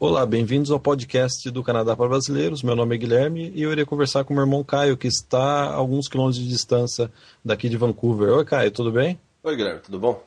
Olá, bem-vindos ao podcast do Canadá para Brasileiros. Meu nome é Guilherme e eu irei conversar com meu irmão Caio, que está a alguns quilômetros de distância daqui de Vancouver. Oi, Caio, tudo bem? Oi, Guilherme, tudo bom?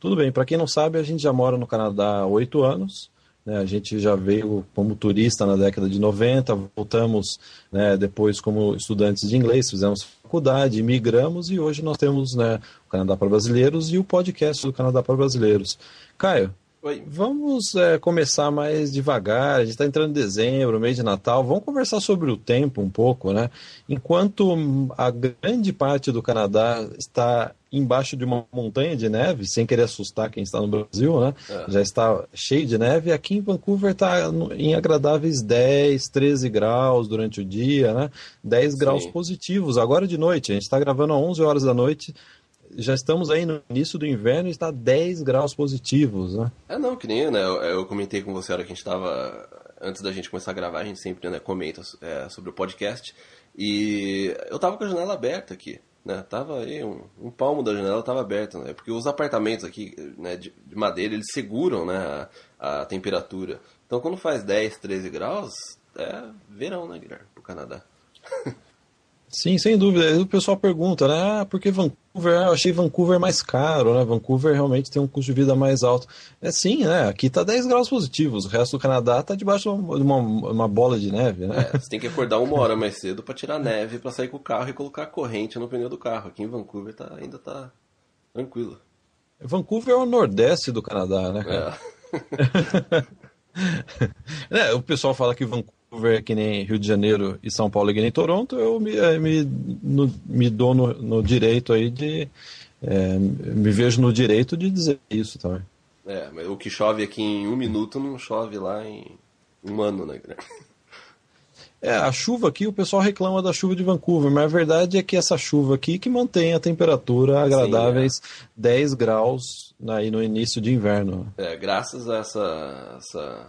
Tudo bem. Para quem não sabe, a gente já mora no Canadá há oito anos. Né? A gente já veio como turista na década de 90, voltamos né, depois como estudantes de inglês, fizemos faculdade, migramos e hoje nós temos né, o Canadá para Brasileiros e o podcast do Canadá para Brasileiros. Caio, Oi. Vamos é, começar mais devagar. A gente está entrando em dezembro, mês de Natal. Vamos conversar sobre o tempo um pouco, né? Enquanto a grande parte do Canadá está embaixo de uma montanha de neve, sem querer assustar quem está no Brasil, né? É. Já está cheio de neve. Aqui em Vancouver está em agradáveis 10, 13 graus durante o dia, né? 10 Sim. graus positivos. Agora de noite, a gente está gravando às 11 horas da noite já estamos aí no início do inverno e está 10 graus positivos, né? É, não, que nem, né? Eu, eu comentei com você a hora que a gente estava. Antes da gente começar a gravar, a gente sempre né, comenta é, sobre o podcast. E eu tava com a janela aberta aqui, né? Tava aí, um, um palmo da janela tava aberta, né? Porque os apartamentos aqui, né, de, de madeira, eles seguram, né, a, a, temperatura. Então quando faz 10, 13 graus, é verão, né, Guilherme, pro Canadá. Sim, sem dúvida. O pessoal pergunta, né? Ah, por que Vancouver? Ah, eu achei Vancouver mais caro, né? Vancouver realmente tem um custo de vida mais alto. É sim, né? Aqui tá 10 graus positivos, o resto do Canadá tá debaixo de uma, uma bola de neve, né? É, você tem que acordar uma hora mais cedo para tirar neve, para sair com o carro e colocar a corrente no pneu do carro. Aqui em Vancouver tá, ainda tá tranquilo. Vancouver é o nordeste do Canadá, né? Cara? É. é, o pessoal fala que Vancouver Vancouver que nem Rio de Janeiro e São Paulo que nem Toronto, eu me, eh, me, no, me dou no, no, direito aí de. É, me vejo no direito de dizer isso também. É, mas o que chove aqui em um minuto não chove lá em um ano, né? É, a chuva aqui, o pessoal reclama da chuva de Vancouver, mas a verdade é que essa chuva aqui que mantém a temperatura agradáveis Sim, é. 10 graus aí no início de inverno. É, graças a essa, essa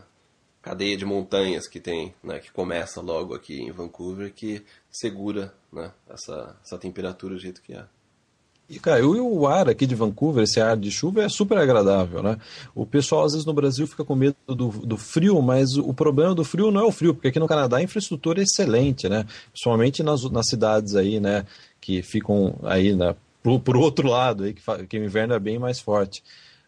cadeia de montanhas que tem, né, que começa logo aqui em Vancouver, que segura né, essa, essa temperatura do jeito que é. E, cara, o ar aqui de Vancouver, esse ar de chuva, é super agradável, né? O pessoal, às vezes, no Brasil fica com medo do, do frio, mas o problema do frio não é o frio, porque aqui no Canadá a infraestrutura é excelente, né? Principalmente nas, nas cidades aí, né, que ficam aí, né, pro, pro outro lado, aí, que, que o inverno é bem mais forte.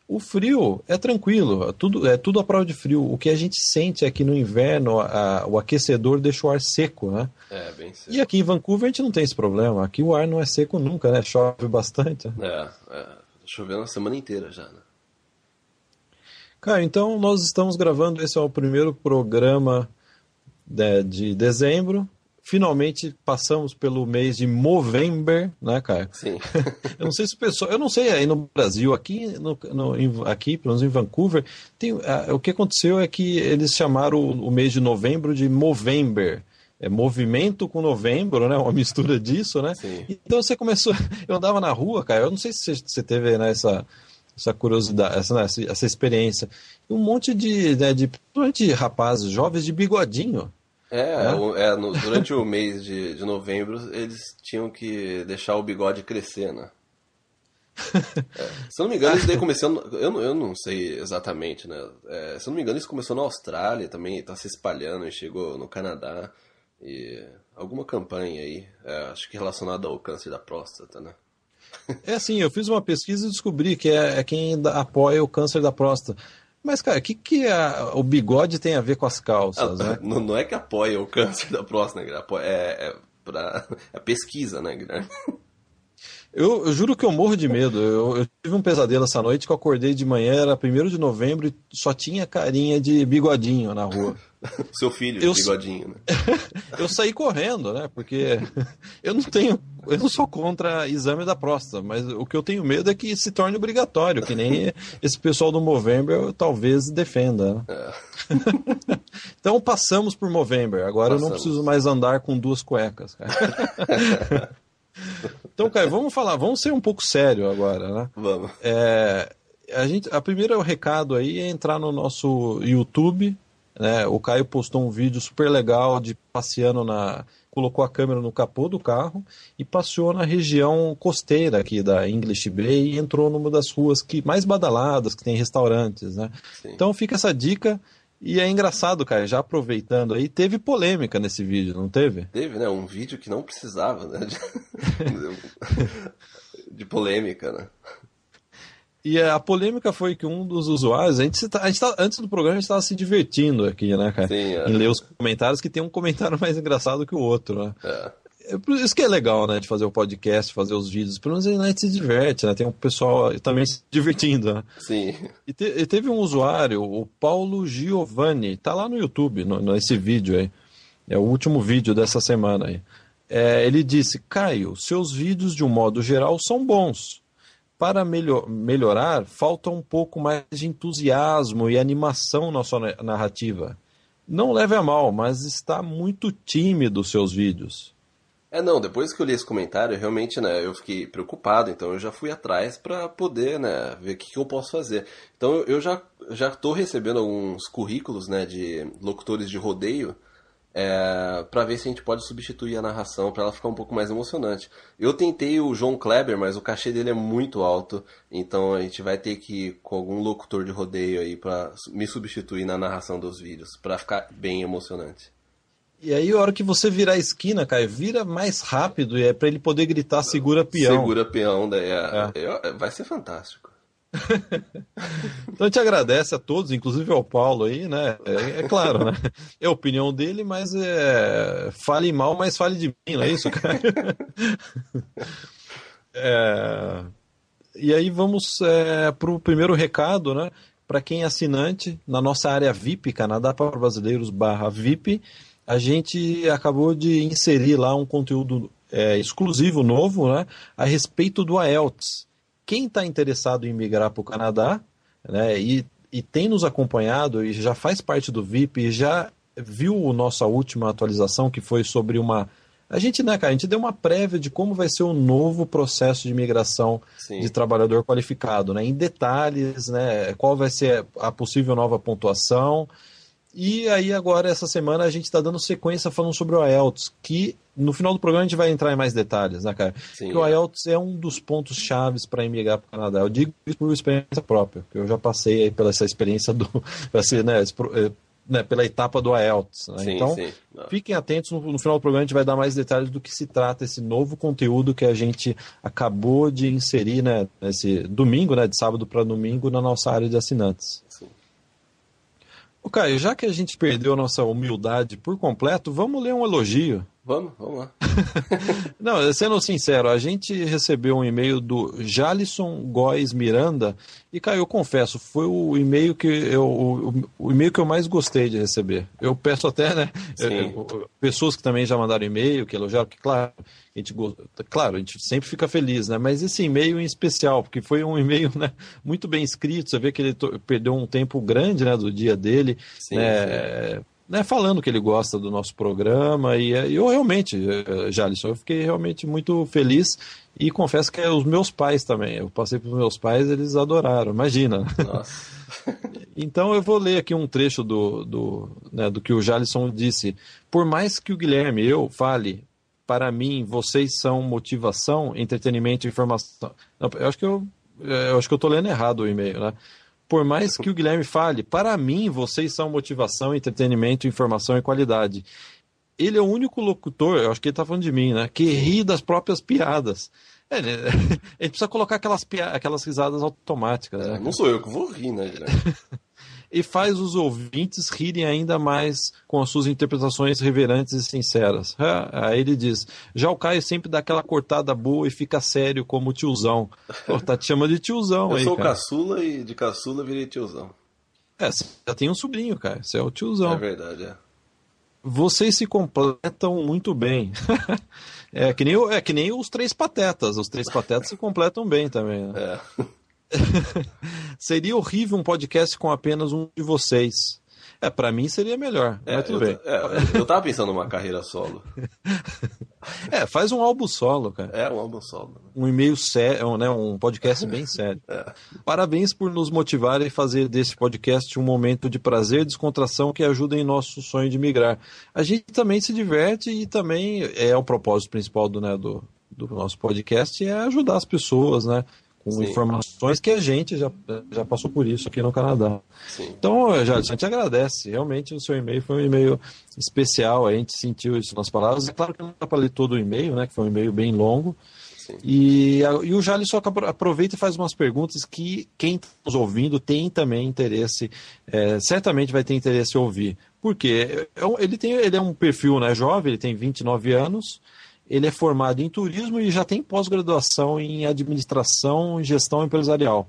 O frio é tranquilo, é tudo, é tudo a prova de frio. O que a gente sente aqui no inverno, a, o aquecedor deixa o ar seco, né? É, bem seco. E aqui em Vancouver a gente não tem esse problema. Aqui o ar não é seco nunca, né? Chove bastante. É, é chovendo a semana inteira já, né? Cara, então nós estamos gravando, esse é o primeiro programa de, de dezembro finalmente passamos pelo mês de Movember, né, cara? Sim. eu não sei se o pessoal, eu não sei aí no Brasil, aqui, no, no aqui, pelo menos em Vancouver, tem, uh, o que aconteceu é que eles chamaram o, o mês de novembro de Movember é movimento com novembro, né? Uma mistura disso, né? Sim. Então você começou. Eu andava na rua, cara. Eu não sei se você teve né, essa, essa curiosidade, essa, né, essa experiência. Um monte de, né, de, de rapazes jovens de bigodinho. É, é? é no, durante o mês de, de novembro eles tinham que deixar o bigode crescer, né? É, se eu não me engano, isso daí começou. Eu, eu não sei exatamente, né? É, se eu não me engano, isso começou na Austrália também, está se espalhando e chegou no Canadá. E alguma campanha aí, é, acho que relacionada ao câncer da próstata, né? É assim, eu fiz uma pesquisa e descobri que é, é quem apoia o câncer da próstata. Mas, cara, o que, que a, o bigode tem a ver com as calças, ah, né? Não, não, é que apoia o câncer da próstata, né? É, é para a pesquisa, né, Guilherme? Eu, eu, juro que eu morro de medo. Eu, eu, tive um pesadelo essa noite que eu acordei de manhã, era 1 de novembro e só tinha carinha de bigodinho na rua. Seu filho eu, bigodinho, né? eu saí correndo, né? Porque eu não tenho. Eu não sou contra exame da próstata, mas o que eu tenho medo é que se torne obrigatório, que nem esse pessoal do Movember talvez defenda. Né? É. então passamos por Movember. Agora passamos. eu não preciso mais andar com duas cuecas. Cara. Então, Caio, vamos falar, vamos ser um pouco sério agora, né? Vamos. É, a, gente, a primeira recado aí é entrar no nosso YouTube. Né? O Caio postou um vídeo super legal de passeando na. colocou a câmera no capô do carro e passeou na região costeira aqui da English Bay e entrou numa das ruas que mais badaladas, que tem restaurantes, né? Sim. Então fica essa dica E é engraçado, cara, já aproveitando aí, teve polêmica nesse vídeo, não teve? Teve, né? Um vídeo que não precisava, né? De, de polêmica, né? E a polêmica foi que um dos usuários, a gente, tá, a gente tá, antes do programa a gente estava se divertindo aqui, né, cara? Sim, é. Em ler os comentários, que tem um comentário mais engraçado que o outro, né? É. é isso que é legal, né, de fazer o podcast, fazer os vídeos. Pelo menos a gente se diverte, né? Tem um pessoal também se divertindo, né? Sim. E, te, e teve um usuário, o Paulo Giovanni, tá lá no YouTube, no, nesse vídeo aí. É o último vídeo dessa semana aí. É, ele disse, Caio, seus vídeos de um modo geral são bons para melhor, melhorar, falta um pouco mais de entusiasmo e animação na sua narrativa. Não leve a mal, mas está muito tímido os seus vídeos. É, não, depois que eu li esse comentário, realmente, né, eu fiquei preocupado, então eu já fui atrás para poder, né, ver o que, que, eu posso fazer. Então eu já já estou recebendo alguns currículos, né, de locutores de rodeio, é, para ver se a gente pode substituir a narração para ela ficar um pouco mais emocionante. Eu tentei o João Kleber, mas o cachê dele é muito alto, então a gente vai ter que ir com algum locutor de rodeio aí para me substituir na narração dos vídeos, para ficar bem emocionante. E aí, a hora que você virar a esquina, Caio, vira mais rápido e é para ele poder gritar segura peão. Segura peão, daí é, é. vai ser fantástico. então a gente agradece a todos, inclusive ao Paulo aí, né? É, é, claro, né? É a opinião dele, mas é... fale mal, mas fale de mim, não é isso, cara? é... E aí vamos é, para o primeiro recado, né? Para quem é assinante, na nossa área VIP, Canadá para Brasileiros barra VIP, a gente acabou de inserir lá um conteúdo é, exclusivo novo né, a respeito do IELTS quem está interessado em migrar para o Canadá né, e, e tem nos acompanhado e já faz parte do VIP e já viu a nossa última atualização que foi sobre uma. A gente, né, cara, a gente deu uma prévia de como vai ser o novo processo de imigração Sim. de trabalhador qualificado, né? Em detalhes, né? Qual vai ser a possível nova pontuação e aí agora, essa semana, a gente está dando sequência falando sobre o IELTS, que no final do programa a gente vai entrar em mais detalhes, né, cara? Sim, que o IELTS é um dos pontos chaves para emigrar para o Canadá. Eu digo isso por experiência própria, porque eu já passei pela essa experiência do, assim, né, eh, né, pela etapa do IELTS. Né? Sim, então, sim. fiquem atentos, no, no, final do programa a gente vai dar mais detalhes do que se trata esse novo conteúdo que a gente acabou de inserir, né, nesse domingo, né, de sábado para domingo, na nossa área de assinantes. O Caio, já que a gente perdeu a nossa humildade por completo, vamos ler um elogio. Vamos, vamos lá. Não, sendo sincero, a gente recebeu um e-mail do Jalisson Góes Miranda e, Caio, eu confesso, foi o e-mail que eu, o, o e-mail que eu mais gostei de receber. Eu peço até, né, eu, pessoas que também já mandaram e-mail, que elogiaram, que claro, a gente, claro, a gente sempre fica feliz, né? Mas esse e-mail em especial, porque foi um e-mail né, muito bem escrito, você vê que ele perdeu um tempo grande né, do dia dele, sim, né, sim. Né, falando que ele gosta do nosso programa, e eu realmente, eh, Jalisson, eu fiquei realmente muito feliz e confesso que é os meus pais também. Eu passei para os meus pais, eles adoraram, imagina. Então eu vou ler aqui um trecho do, do, né, do que o Jalisson disse. Por mais que o Guilherme eu fale para mim, vocês são motivação, entretenimento e informação. Não, eu acho que eu, eu acho que eu estou lendo errado o e-mail, né? Por mais que o Guilherme fale, para mim, vocês são motivação, entretenimento, informação e qualidade. Ele é o único locutor, eu acho que ele está falando de mim, né? Que ri das próprias piadas. É, né? ele precisa colocar aquelas, aquelas risadas automáticas. Né? Não sou eu que vou rir, né, Guilherme? e faz os ouvintes rirem ainda mais com as suas interpretações reverantes e sinceras. Aí ele diz: já o Caio sempre dá aquela cortada boa e fica sério como tiozão. Pô, tá te chamando de tiozão Eu aí. Eu sou cara. caçula e de caçula virei tiozão. É, você já tem um sobrinho, cara. Você é o tiozão. É verdade, é. Vocês se completam muito bem. é, que nem, é que nem os três patetas. Os três patetas se completam bem também. Né? É. seria horrível um podcast com apenas um de vocês. É, para mim seria melhor, é, mas tudo eu, bem. É, eu tava pensando numa carreira solo. é, faz um álbum solo, cara. É, um álbum solo. Um e-mail sério, né, um podcast bem sério. É. Parabéns por nos motivar e fazer desse podcast um momento de prazer e descontração que ajuda em nosso sonho de migrar. A gente também se diverte e também é o propósito principal do, né, do, do nosso podcast é ajudar as pessoas, né? Com Sim. informações que a gente já, já passou por isso aqui no Canadá. Sim. Então, já, a gente agradece. Realmente o seu e-mail foi um e-mail especial, a gente sentiu isso nas palavras. É claro que não dá para ler todo o e-mail, né? Que foi um e-mail bem longo. E, e o Jales só aproveita e faz umas perguntas que quem está nos ouvindo tem também interesse, é, certamente vai ter interesse em ouvir. Por quê? É ele, tem, ele é um perfil né, jovem, ele tem 29 anos, ele é formado em turismo e já tem pós-graduação em administração e gestão empresarial.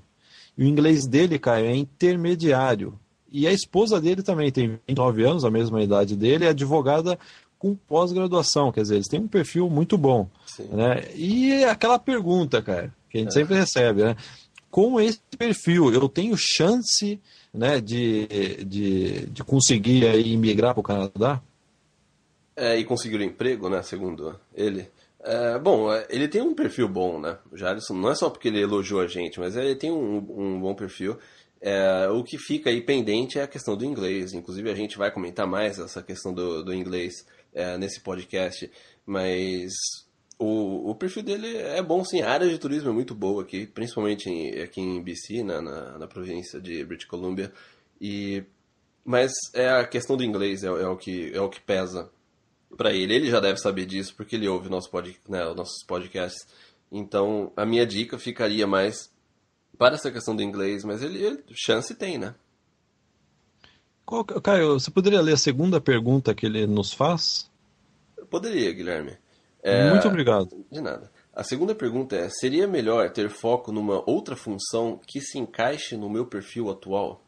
E o inglês dele, Caio, é intermediário. E a esposa dele também tem 29 anos, a mesma idade dele, é advogada com pós-graduação, quer dizer, eles têm um perfil muito bom. Né? E aquela pergunta, cara, que a gente é. sempre recebe, né? Com esse perfil, eu tenho chance né, de, de, de conseguir aí, migrar para o Canadá? É, e conseguir um emprego, né, segundo ele. É, bom, é, ele tem um perfil bom, né? O não é só porque ele elogiou a gente, mas ele tem um, um bom perfil. É, o que fica aí pendente é a questão do inglês. Inclusive, a gente vai comentar mais essa questão do, do inglês é, nesse podcast. Mas o, o perfil dele é bom, sim. A área de turismo é muito boa aqui, principalmente em, aqui em BC, na, na, na, província de British Columbia. E, mas é a questão do inglês é, é o, que, é o que pesa para ele. Ele já deve saber disso, porque ele ouve nosso pod, né, nossos podcasts. Então, a minha dica ficaria mais para essa questão do inglês, mas ele, ele chance tem, né? Qual, Caio, você poderia ler a segunda pergunta que ele nos faz? Eu poderia, Guilherme. É... Muito obrigado. De nada. A segunda pergunta é: seria melhor ter foco numa outra função que se encaixe no meu perfil atual,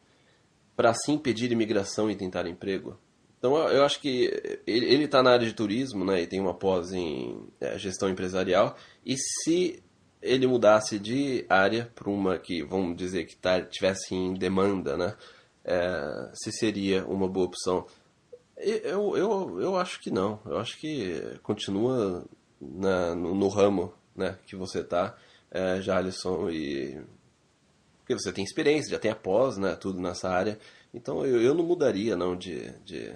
para assim impedir imigração e tentar emprego? Então eu acho que ele está na área de turismo, né, e tem uma pós em é, gestão empresarial, e se ele mudasse de área para uma que, vamos dizer, que tá, tivesse em demanda, né, é, se seria uma boa opção. Eu, eu, eu acho que não. Eu acho que continua na, no, no ramo né, que você está, é, Alisson, e. Porque você tem experiência, já tem após, né, tudo nessa área. Então eu, eu não mudaria não de, de,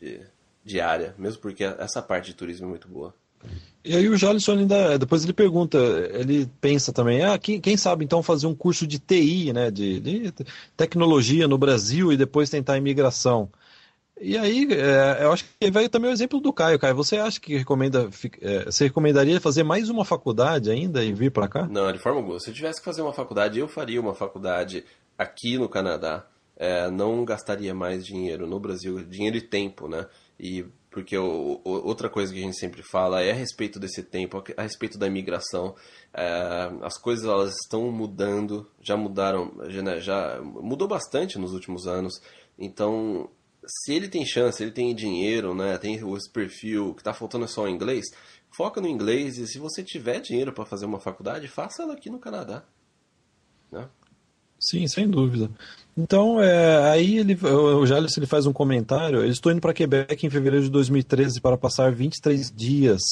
de, de área, mesmo porque essa parte de turismo é muito boa. E aí o Jalisson ainda, depois ele pergunta, ele pensa também, ah, quem, quem sabe então fazer um curso de TI, né, de, de, tecnologia no Brasil e depois tentar a imigração. E aí, é, eu acho que veio também o exemplo do Caio. Caio, você acha que recomenda, é, você recomendaria fazer mais uma faculdade ainda e vir para cá? Não, de forma alguma. Se eu tivesse que fazer uma faculdade, eu faria uma faculdade aqui no Canadá. É, não gastaria mais dinheiro no Brasil, dinheiro e tempo, né? E porque o, o, outra coisa que a gente sempre fala é a respeito desse tempo, a respeito da imigração. É, as coisas elas estão mudando, já mudaram, já, né, já mudou bastante nos últimos anos. Então se ele tem chance, ele tem dinheiro, né, tem esse perfil, que está faltando só o inglês, foca no inglês e se você tiver dinheiro para fazer uma faculdade, faça ela aqui no Canadá. Né? Sim, sem dúvida. Então, é, aí ele, o Jales ele faz um comentário. Eu estou indo para Quebec em fevereiro de 2013 para passar 23 dias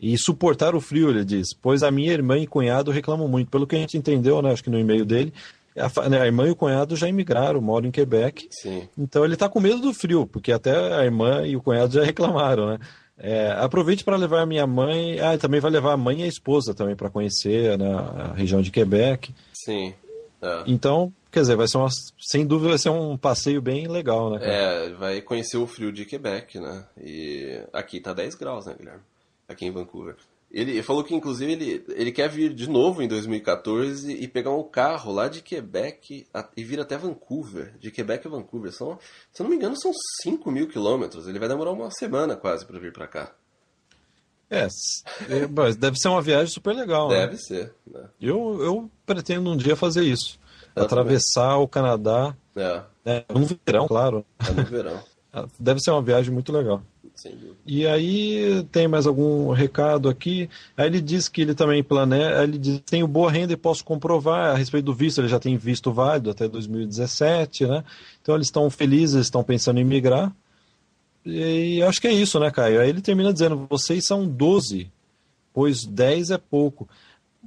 e suportar o frio, ele diz. Pois a minha irmã e cunhado reclamam muito. Pelo que a gente entendeu, né, acho que no e-mail dele, a, né, irmã e o cunhado já emigraram, moram em Quebec. Sim. Então ele está com medo do frio, porque até a irmã e o cunhado já reclamaram, né? É, aproveite para levar a minha mãe. Ah, também vai levar a mãe e a esposa também para conhecer né, a região de Quebec. Sim. É. Então, quer dizer, vai ser uma, sem dúvida vai ser um passeio bem legal, né? Cara? É, vai conhecer o frio de Quebec, né? E aqui tá 10 graus, né, Guilherme? Aqui em Vancouver. Ele falou que, inclusive, ele, ele quer vir de novo em 2014 e pegar um carro lá de Quebec e vir até Vancouver. De Quebec a Vancouver. São, se eu não me engano, são 5 mil quilômetros. Ele vai demorar uma semana quase para vir para cá. É, é deve ser uma viagem super legal. Deve né? ser. Né? Eu, eu pretendo um dia fazer isso. Eu atravessar também. o Canadá. É. Né, no verão, claro. É no verão. Deve ser uma viagem muito legal. E aí tem mais algum recado aqui. Aí ele diz que ele também planeja, ele diz tenho boa renda e posso comprovar a respeito do visto, ele já tem visto válido até 2017, né? Então eles estão felizes, estão pensando em migrar. E acho que é isso, né, Caio? Aí ele termina dizendo: vocês são 12, pois 10 é pouco.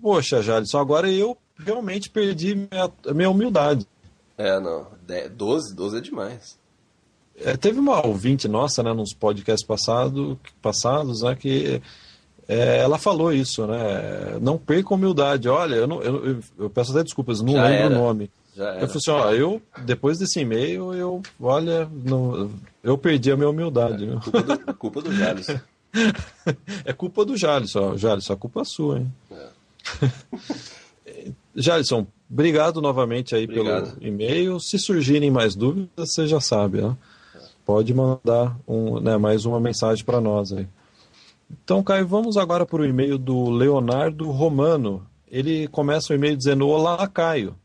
Poxa, Jalisson, agora eu realmente perdi minha, minha humildade. É, não. 12, 12 é demais. É, teve uma ouvinte nossa, né, nos podcasts passado, passados, né, que é, ela falou isso, né? Não perca humildade. Olha, eu, não, eu, eu peço até desculpas, não Já lembro era. o nome. Eu falei assim, ó, eu, depois desse e-mail, eu, olha, não, eu perdi a minha humildade. É, culpa, do, culpa do Jales. é culpa do Jales, ó. Jales, a culpa é sua, hein? É. Jalisson, obrigado novamente aí obrigado. pelo e-mail. Se surgirem mais dúvidas, você já sabe, né? Pode mandar um, né, mais uma mensagem para nós aí. Então, Caio, vamos agora para o e-mail do Leonardo Romano. Ele começa o e-mail dizendo: Olá, Caio.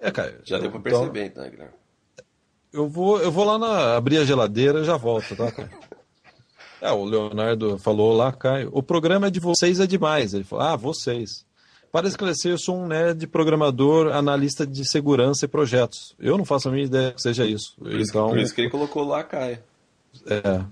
É, Caio. Já deu então, perceber, então, Guilherme. Eu vou, eu vou lá na, abrir a geladeira e já volto, tá, Caio? é, o Leonardo falou lá, Caio. O programa é de vocês é demais. Ele falou: Ah, vocês. Para esclarecer, eu sou um nerd programador, analista de segurança e projetos. Eu não faço a minha ideia que seja isso. Por isso, então, por isso que ele colocou lá, Caio. É,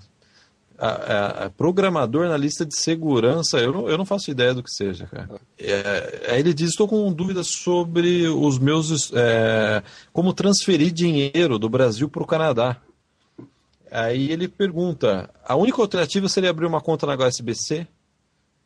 a, a, programador na lista de segurança, eu não, eu não faço ideia do que seja, cara. É, aí ele diz: estou com dúvidas sobre os meus. É, como transferir dinheiro do Brasil para o Canadá. Aí ele pergunta: a única alternativa seria abrir uma conta na HSBC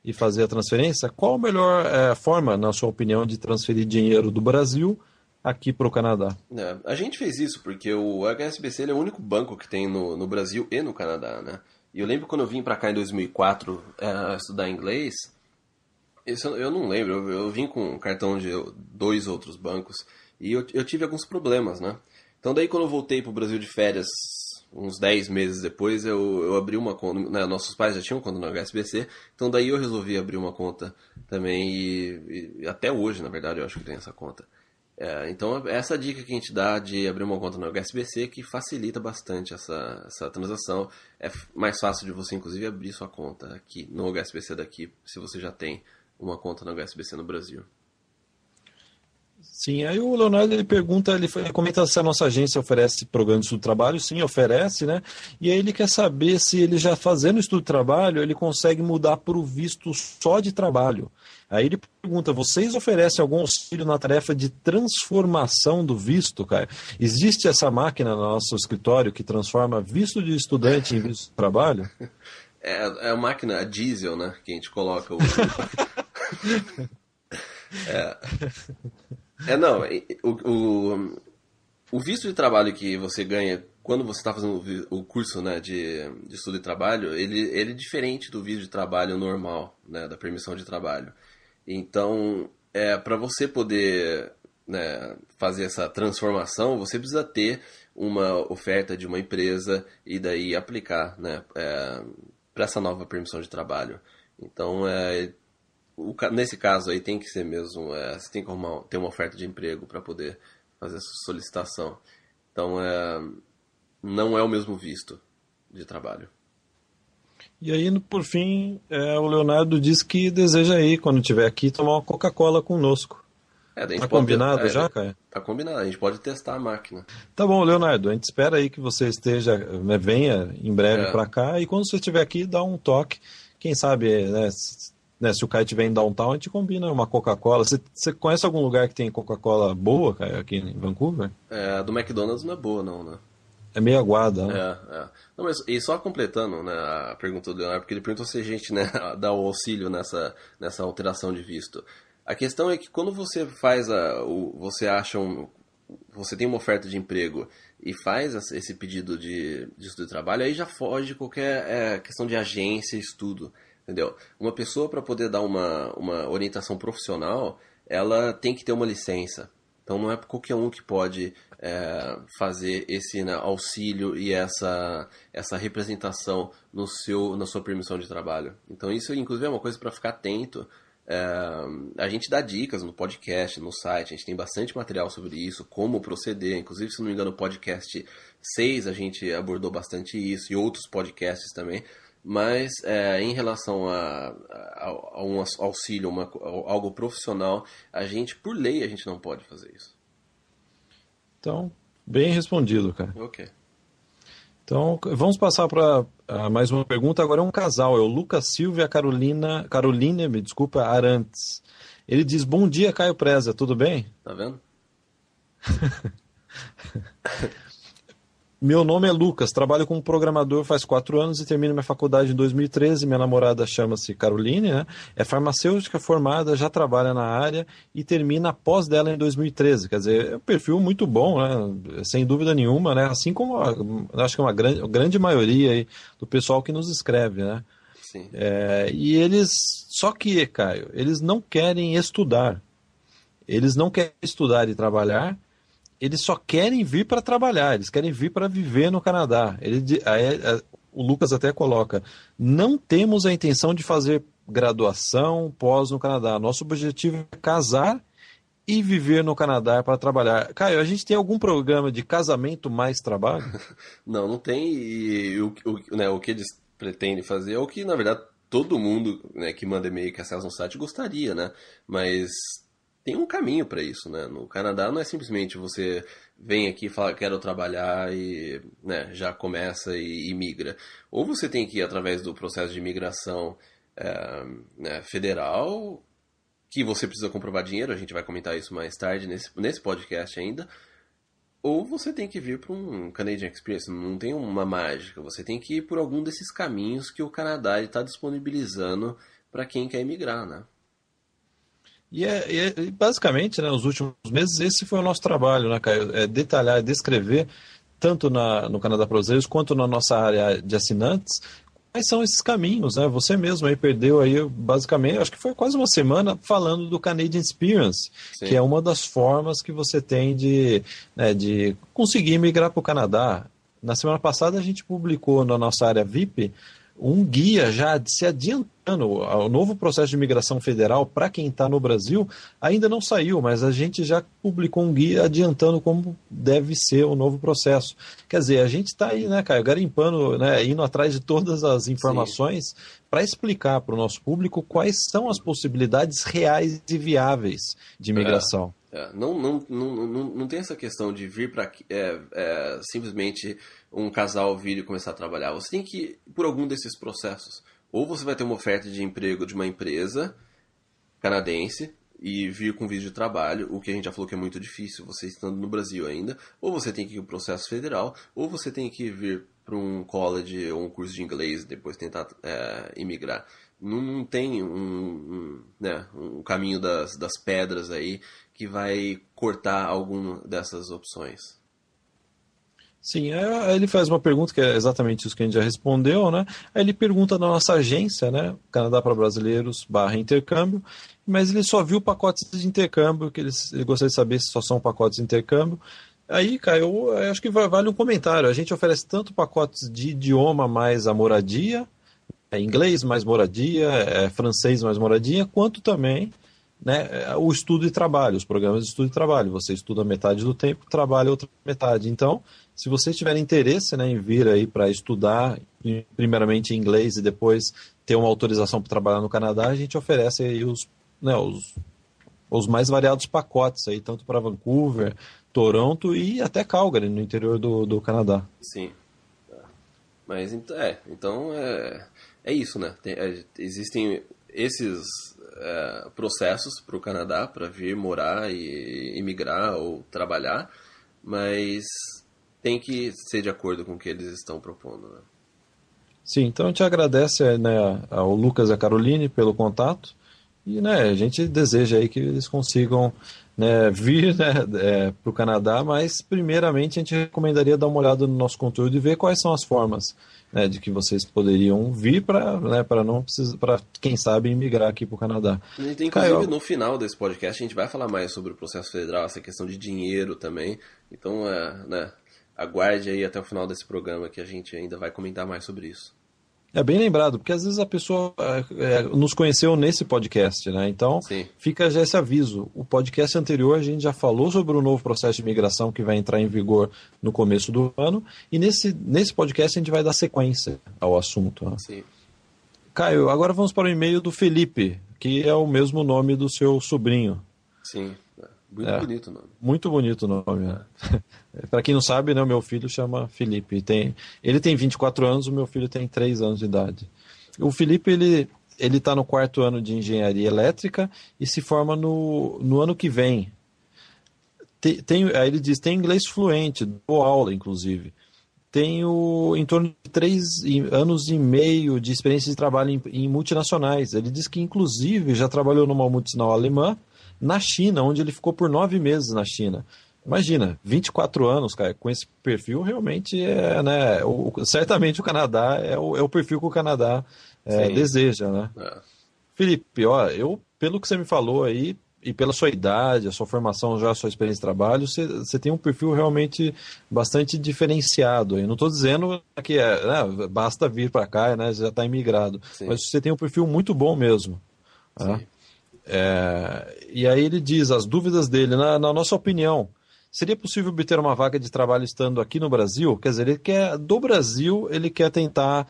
e fazer a transferência? Qual a melhor é, forma, na sua opinião, de transferir dinheiro do Brasil aqui para o Canadá? É, a gente fez isso porque o HSBC é o único banco que tem no, no Brasil e no Canadá, né? E eu lembro quando eu vim para cá em 2004 é, estudar inglês, isso eu não lembro, eu, eu, vim com um cartão de dois outros bancos e eu, eu tive alguns problemas, né? Então daí quando eu voltei para o Brasil de férias, uns 10 meses depois, eu, eu abri uma conta, né, nossos pais já tinham conta no HSBC, então daí eu resolvi abrir uma conta também e, e até hoje, na verdade, eu acho que tem essa conta. É, então, essa dica que a gente dá de abrir uma conta no HSBC que facilita bastante essa, essa transação. É mais fácil de você, inclusive, abrir sua conta aqui no HSBC daqui, se você já tem uma conta no HSBC no Brasil. Sim, aí o Leonardo ele pergunta, ele, ele comenta se a nossa agência oferece programa de estudo de trabalho. Sim, oferece, né? E aí ele quer saber se ele já fazendo estudo de trabalho, ele consegue mudar para o visto só de trabalho. Aí ele pergunta: vocês oferecem algum auxílio na tarefa de transformação do visto, cara? Existe essa máquina no nosso escritório que transforma visto de estudante em visto de trabalho? É, é a máquina a diesel, né? Que a gente coloca o. é, é, não. O, o, o visto de trabalho que você ganha quando você está fazendo o curso né, de, de estudo e trabalho, ele, ele é diferente do visto de trabalho normal, né, da permissão de trabalho. Então, é, para você poder né, fazer essa transformação, você precisa ter uma oferta de uma empresa e daí aplicar né, é, para essa nova permissão de trabalho. Então, é, o, nesse caso aí tem que ser mesmo, é, você tem que arrumar, ter uma oferta de emprego para poder fazer essa solicitação. Então, é, não é o mesmo visto de trabalho. E aí, por fim, é, o Leonardo diz que deseja ir, quando estiver aqui, tomar uma Coca-Cola conosco. É, tá combinado ter, é, já, Caio? Tá combinado, a gente pode testar a máquina. Tá bom, Leonardo, a gente espera aí que você esteja, né, venha em breve é. para cá e quando você estiver aqui, dá um toque. Quem sabe, né, se, né, se o Caio estiver em downtown, a gente combina uma Coca-Cola. Você, você conhece algum lugar que tem Coca-Cola boa, Caio, aqui em Vancouver? É, a do McDonald's não é boa, não, né? É meio aguada, né? É, é. Não, mas, e só completando né, a pergunta do Leonardo, porque ele perguntou se a gente né, dá o auxílio nessa, nessa alteração de visto. A questão é que quando você faz a. O, você acha um. Você tem uma oferta de emprego e faz esse pedido de, de estudo de trabalho, aí já foge qualquer é, questão de agência, estudo. Entendeu? Uma pessoa, para poder dar uma, uma orientação profissional, ela tem que ter uma licença. Então não é qualquer um que pode é, fazer esse né, auxílio e essa, essa representação no seu, na sua permissão de trabalho. Então isso, inclusive, é uma coisa para ficar atento. É, a gente dá dicas no podcast, no site, a gente tem bastante material sobre isso, como proceder. Inclusive, se não me engano, no podcast 6 a gente abordou bastante isso e outros podcasts também. Mas é, em relação a, a, a, um auxílio, uma, algo profissional, a gente, por lei, a gente não pode fazer isso. Então, bem respondido, cara. Ok. Então, vamos passar para uh, mais uma pergunta. Agora é um casal, é o Lucas Silva e a Carolina, Carolina, me desculpa, Arantes. Ele diz: Bom dia, Caio Preza, tudo bem? Tá vendo? Meu nome é Lucas, trabalho como programador faz quatro anos e termino minha faculdade em 2013. Minha namorada chama-se Caroline, né? é farmacêutica formada, já trabalha na área e termina a pós dela em 2013. Quer dizer, é um perfil muito bom, né? sem dúvida nenhuma, né? assim como a, acho que é uma grande, grande maioria do pessoal que nos escreve. Né? Sim. É, e eles, só que, Caio, eles não querem estudar. Eles não querem estudar e trabalhar eles só querem vir para trabalhar, eles querem vir para viver no Canadá. Ele, a, o Lucas até coloca: não temos a intenção de fazer graduação pós no Canadá. Nosso objetivo é casar e viver no Canadá para trabalhar. Caio, a gente tem algum programa de casamento mais trabalho? não, não tem. E o, o, né, o que eles pretendem fazer é o que, na verdade, todo mundo né, que manda e-mail que acessa um site gostaria, né? Mas tem um caminho para isso, né? No Canadá não é simplesmente você vem aqui e fala quero trabalhar e né, já começa e, e migra. Ou você tem que ir através do processo de imigração é, né, federal, que você precisa comprovar dinheiro, a gente vai comentar isso mais tarde nesse, nesse podcast ainda. Ou você tem que vir para um Canadian Experience, não tem uma mágica, você tem que ir por algum desses caminhos que o Canadá está disponibilizando para quem quer emigrar, né? E, é, é, basicamente, né, nos últimos meses, esse foi o nosso trabalho, né, Caio? É detalhar, é descrever, tanto na, no Canadá Brasileiros quanto na nossa área de assinantes, quais são esses caminhos, né? Você mesmo aí perdeu aí, basicamente, acho que foi quase uma semana falando do Canadian Experience, Sim. que é uma das formas que você tem de, né, de conseguir migrar para o Canadá. Na semana passada a gente publicou na nossa área VIP um guia já se adiantando. O novo processo de imigração federal, para quem está no Brasil, ainda não saiu, mas a gente já publicou um guia adiantando como deve ser o novo processo. Quer dizer, a gente está aí, né, Caio, garimpando, né, indo atrás de todas as informações para explicar para o nosso público quais são as possibilidades reais e viáveis de imigração. É, é, não, não, não, não, não tem essa questão de vir para é, é, simplesmente um casal vir e começar a trabalhar. Você tem que ir por algum desses processos. Ou você vai ter uma oferta de emprego de uma empresa canadense e vir com vídeo de trabalho, o que a gente já falou que é muito difícil, você estando no Brasil ainda, ou você tem que ir para o processo federal, ou você tem que vir para um college ou um curso de inglês e depois tentar é, imigrar. Não, não tem um, um, né, um caminho das, das pedras aí que vai cortar alguma dessas opções. Sim, aí ele faz uma pergunta que é exatamente isso que a gente já respondeu, né? Ele pergunta na nossa agência, né? Canadá para Brasileiros barra intercâmbio, mas ele só viu pacotes de intercâmbio, que ele, ele gostaria de saber se só são pacotes de intercâmbio. Aí, Caio, acho que vale um comentário. A gente oferece tanto pacotes de idioma mais a moradia, é inglês mais moradia, é francês mais moradia, quanto também né, o estudo e trabalho, os programas de estudo e trabalho. Você estuda metade do tempo, trabalha outra metade. Então, se você tiver interesse né, em vir aí para estudar, primeiramente inglês e depois ter uma autorização para trabalhar no Canadá, a gente oferece aí os, né, os, os mais variados pacotes aí, tanto para Vancouver, Toronto e até Calgary, no interior do, do Canadá. Sim. Mas é, então é, é isso, né? Tem, é, existem esses é, processos para o Canadá para vir morar e imigrar ou trabalhar, mas tem que ser de acordo com o que eles estão propondo. Né? Sim, então a gente agradece né, ao Lucas e a Caroline pelo contato e né, a gente deseja aí que eles consigam né, vir né, é, para o Canadá, mas primeiramente a gente recomendaria dar uma olhada no nosso conteúdo e ver quais são as formas né, de que vocês poderiam vir para né, para não precisar para quem sabe emigrar aqui para o Canadá. Inclusive Caio... no final desse podcast a gente vai falar mais sobre o processo federal, essa questão de dinheiro também. Então, é, né, aguarde aí até o final desse programa que a gente ainda vai comentar mais sobre isso. É bem lembrado, porque às vezes a pessoa é, é, nos conheceu nesse podcast, né? Então Sim. fica já esse aviso. O podcast anterior a gente já falou sobre o novo processo de imigração que vai entrar em vigor no começo do ano, e nesse, nesse podcast a gente vai dar sequência ao assunto. Né? Sim. Caio, agora vamos para o e-mail do Felipe, que é o mesmo nome do seu sobrinho. Sim. Muito é, bonito o nome. Muito bonito o nome. Né? Para quem não sabe, né, o meu filho chama Felipe. Tem, ele tem 24 anos, o meu filho tem 3 anos de idade. O Felipe, ele ele está no quarto ano de engenharia elétrica e se forma no, no ano que vem. Tem, tem, aí ele diz, tem inglês fluente, dou aula, inclusive. tenho em torno de três anos e meio de experiência de trabalho em, em multinacionais. Ele diz que, inclusive, já trabalhou numa multinacional alemã na China, onde ele ficou por nove meses na China. Imagina, 24 anos, cara, com esse perfil, realmente é, né? O, certamente o Canadá é o, é o perfil que o Canadá é, deseja, né? É. Felipe, ó, eu, pelo que você me falou aí, e pela sua idade, a sua formação já, a sua experiência de trabalho, você, você tem um perfil realmente bastante diferenciado. Eu não estou dizendo que é, né, basta vir para cá, né, já está imigrado, Sim. mas você tem um perfil muito bom mesmo. Né? É, e aí ele diz as dúvidas dele, na, na nossa opinião, Seria possível obter uma vaga de trabalho estando aqui no Brasil? Quer dizer, ele quer, do Brasil, ele quer tentar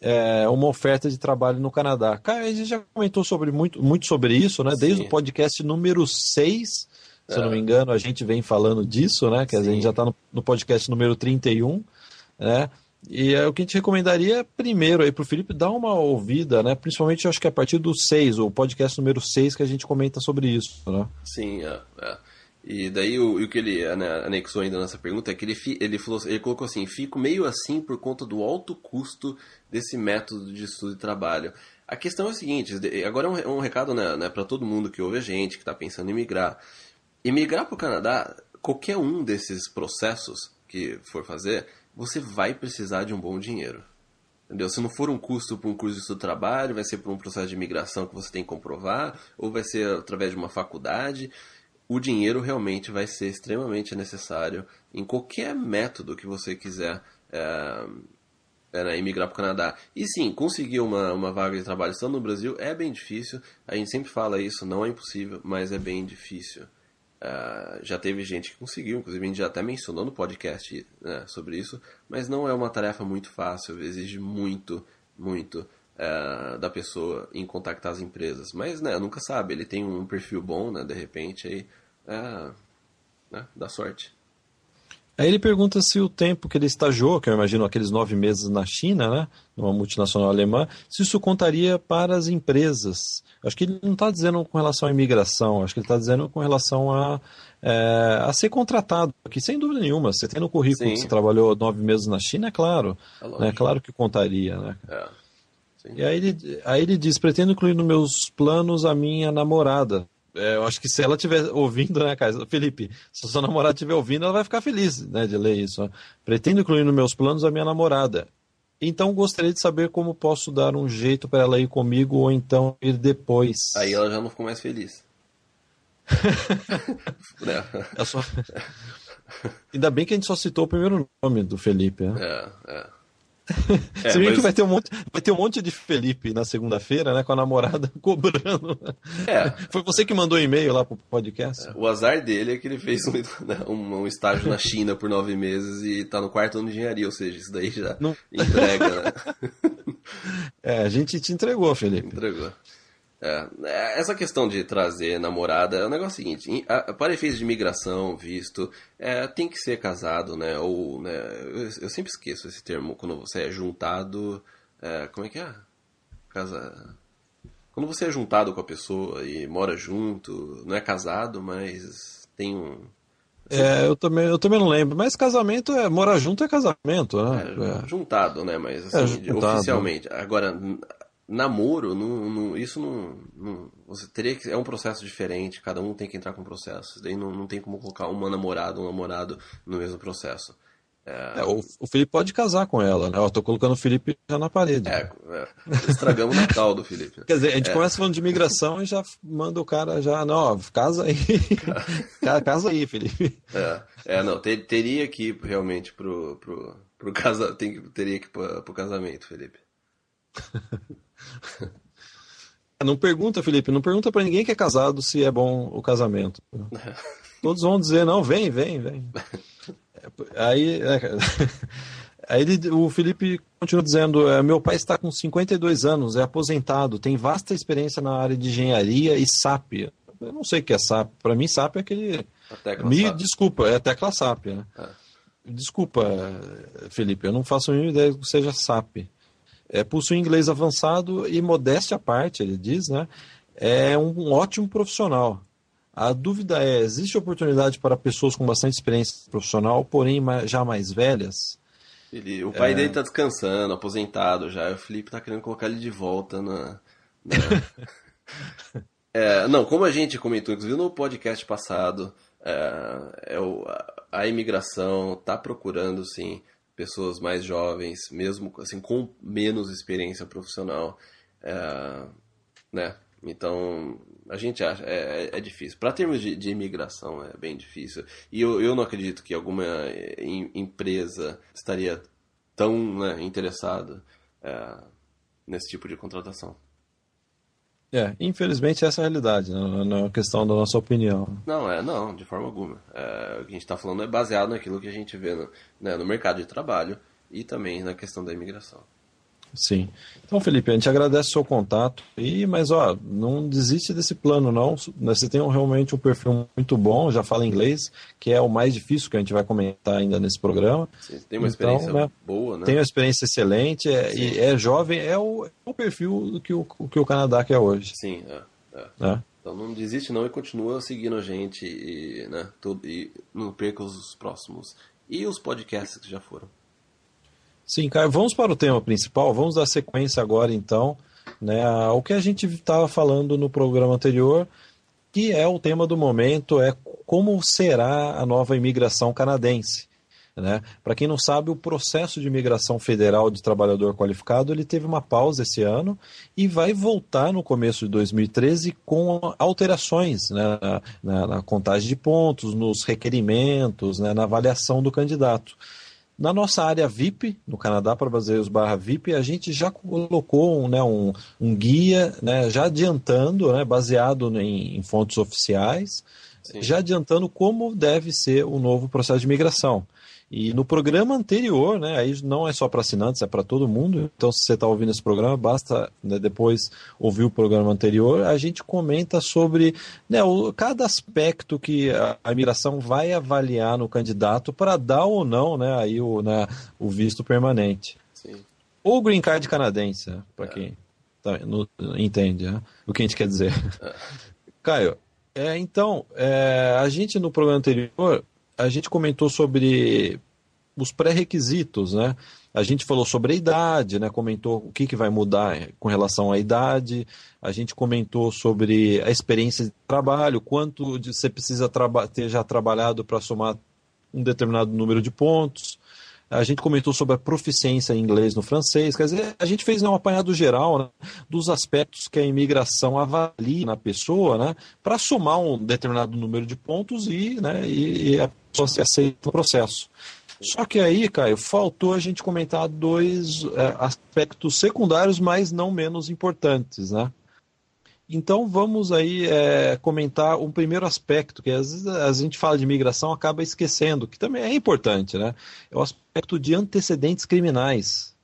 é, uma oferta de trabalho no Canadá. Cara, a gente já comentou sobre, muito, muito sobre isso, né? Desde Sim. o podcast número 6, se é. eu não me engano, a gente vem falando disso, né? Que a gente já está no, no, podcast número 31, né? E é, o que a gente recomendaria primeiro aí para o Felipe dar uma ouvida, né? Principalmente acho que a partir do 6, o podcast número 6 que a gente comenta sobre isso, né? Sim, é. é. E daí o, o que ele anexou ainda nessa pergunta é que ele, ele, falou, ele colocou assim, fico meio assim por conta do alto custo desse método de estudo e trabalho. A questão é a seguinte, agora é um, um recado né, né para todo mundo que ouve a gente, que está pensando em migrar. Emigrar para o Canadá, qualquer um desses processos que for fazer, você vai precisar de um bom dinheiro. Entendeu? Se não for um custo para um curso de estudo trabalho, vai ser por um processo de imigração que você tem que comprovar, ou vai ser através de uma faculdade o dinheiro realmente vai ser extremamente necessário em qualquer método que você quiser é, é, emigrar para o Canadá. E sim, conseguir uma, uma vaga de trabalho estando no Brasil é bem difícil. A gente sempre fala isso, não é impossível, mas é bem difícil. Uh, já teve gente que conseguiu, inclusive a gente já até mencionou no podcast né, sobre isso, mas não é uma tarefa muito fácil, exige muito, muito uh, da pessoa em contactar as empresas. Mas né, nunca sabe, ele tem um perfil bom, né, de repente aí é, né, dá sorte. Aí ele pergunta se o tempo que ele estagiou, que eu imagino aqueles nove meses na China, né, numa multinacional alemã, se isso contaria para as empresas. Acho que ele não está dizendo com relação à imigração, acho que ele está dizendo com relação a, é, a ser contratado. Que sem dúvida nenhuma, você tem no currículo Sim. que você trabalhou nove meses na China, é claro. É né, claro que contaria. Né? É. E aí ele, aí ele diz: pretendo incluir nos meus planos a minha namorada. É, eu acho que se ela estiver ouvindo, né, cara? Felipe, se a sua namorada estiver ouvindo, ela vai ficar feliz né, de ler isso. Pretendo incluir nos meus planos a minha namorada. Então gostaria de saber como posso dar um jeito para ela ir comigo ou então ir depois. Aí ela já não ficou mais feliz. é só... Ainda bem que a gente só citou o primeiro nome do Felipe. Né? É, é. É, Você viu mas... que vai ter, um monte, vai ter um monte de Felipe na segunda-feira, né? Com a namorada cobrando. É. Foi você que mandou e-mail lá pro podcast? O azar dele é que ele fez um, né, um, um, estágio na China por nove meses e tá no quarto ano de engenharia, ou seja, isso daí já Não... entrega, né? É, a gente te entregou, Felipe. Entregou. É, é, essa questão de trazer namorada é o negócio seguinte: para efeitos de imigração, visto, é, tem que ser casado, né? Ou, né, eu, eu, sempre esqueço esse termo quando você é juntado. É, como é que é? Casa. Quando você é juntado com a pessoa e mora junto, não é casado, mas tem um. É, eu também, eu também não lembro, mas casamento é. Morar junto é casamento, né? É, juntado, né? Mas assim, oficialmente. Agora, namoro, não, não, isso não, não, Você teria que. É um processo diferente, cada um tem que entrar com um processo. Daí não, não tem como colocar uma namorada, um namorado no mesmo processo. É... É, o, o, Felipe pode casar com ela, né? Eu tô colocando o Felipe já na parede. É, é. estragamos o Natal do Felipe. Quer dizer, a gente é. começa falando de imigração e já manda o cara já, não, casa aí. casa aí, Felipe. É, é não, ter, teria que ir realmente pro, pro, pro casa, tem, teria que ir pro, pro casamento, Felipe. Não pergunta, Felipe, não pergunta para ninguém que é casado se é bom o casamento. Todos vão dizer, não, vem, vem, vem. Aí, é, aí ele, o Felipe continua dizendo: é, meu pai está com 52 anos, é aposentado, tem vasta experiência na área de engenharia e SAP. Eu não sei o que é SAP. Para mim, SAP é aquele. Me SAP. desculpa, é a tecla SAP. Né? É. Desculpa, Felipe, eu não faço a mínima ideia que seja SAP é, possui inglês avançado e, modéstia à parte, ele diz, né, é um, um ótimo profissional. A dúvida é: existe oportunidade para pessoas com bastante experiência profissional, porém já mais velhas? Ele, o pai é... dele tá descansando, aposentado já. O Felipe tá querendo colocar ele de volta na. na... é, não, como a gente comentou, inclusive no podcast passado, é, é o, a imigração tá procurando, sim, pessoas mais jovens, mesmo assim, com menos experiência profissional. É, né? Então, a gente acha, é, é, é difícil. Para termos de, de, imigração, é bem difícil. E eu, eu não acredito que alguma eh, empresa estaria tão né, interessada é, nesse tipo de contratação. É, infelizmente essa é a realidade, né? não é uma questão da nossa opinião. Não, é, não, de forma alguma. É, o que a gente está falando é baseado naquilo que a gente vê no, né, no mercado de trabalho e também na questão da imigração. Sim. Então, Felipe, a gente agradece o seu contato. E, mas, ó, não desiste desse plano, não. Você tem realmente um perfil muito bom, já fala inglês, que é o mais difícil que a gente vai comentar ainda nesse programa. Sim, tem uma então, experiência né, boa, né? Tem uma experiência excelente, é, e é jovem, é o, é o perfil que o, que o Canadá quer hoje. Sim, é. é. é. Então não desiste não e continua seguindo a gente e, né, tudo, e não perca os próximos. E os podcasts que já foram. Sim, Caio, vamos para o tema principal, vamos dar sequência agora então, né, ao que a gente estava falando no programa anterior, que é o tema do momento, é como será a nova imigração canadense. Né? Para quem não sabe, o processo de imigração federal de trabalhador qualificado ele teve uma pausa esse ano e vai voltar no começo de 2013 com alterações né? na, na, na contagem de pontos, nos requerimentos, né? na avaliação do candidato. Na nossa área VIP, no Canadá para brasileiros barra VIP, a gente já colocou um, né, um, um guia, né, já adiantando, né, baseado em, em fontes oficiais, Sim. já adiantando como deve ser o novo processo de migração. E no programa anterior, né, aí não é só para assinantes, é para todo mundo. Então, se você está ouvindo esse programa, basta né, depois ouvir o programa anterior. A gente comenta sobre né, o, cada aspecto que a, a imigração vai avaliar no candidato para dar ou não né, aí o, né, o visto permanente. Sim. Ou green card canadense, né, para é. quem tá, entende né, o que a gente quer dizer. É. Caio, é, então, é, a gente no programa anterior a gente comentou sobre os pré-requisitos, né? A gente falou sobre a idade, né? Comentou o que, que vai mudar com relação à idade. A gente comentou sobre a experiência de trabalho, quanto de, você precisa ter já trabalhado para somar um determinado número de pontos. A gente comentou sobre a proficiência em inglês no francês. Quer dizer, a gente fez né, um apanhado geral né, dos aspectos que a imigração avalia na pessoa, né? Para somar um determinado número de pontos e, né, e, e a pessoa se aceita no processo. Só que aí, Caio, faltou a gente comentar dois é, aspectos secundários, mas não menos importantes, né? Então vamos aí é, comentar um primeiro aspecto, que às vezes a gente fala de migração acaba esquecendo, que também é importante, né? É o aspecto de antecedentes criminais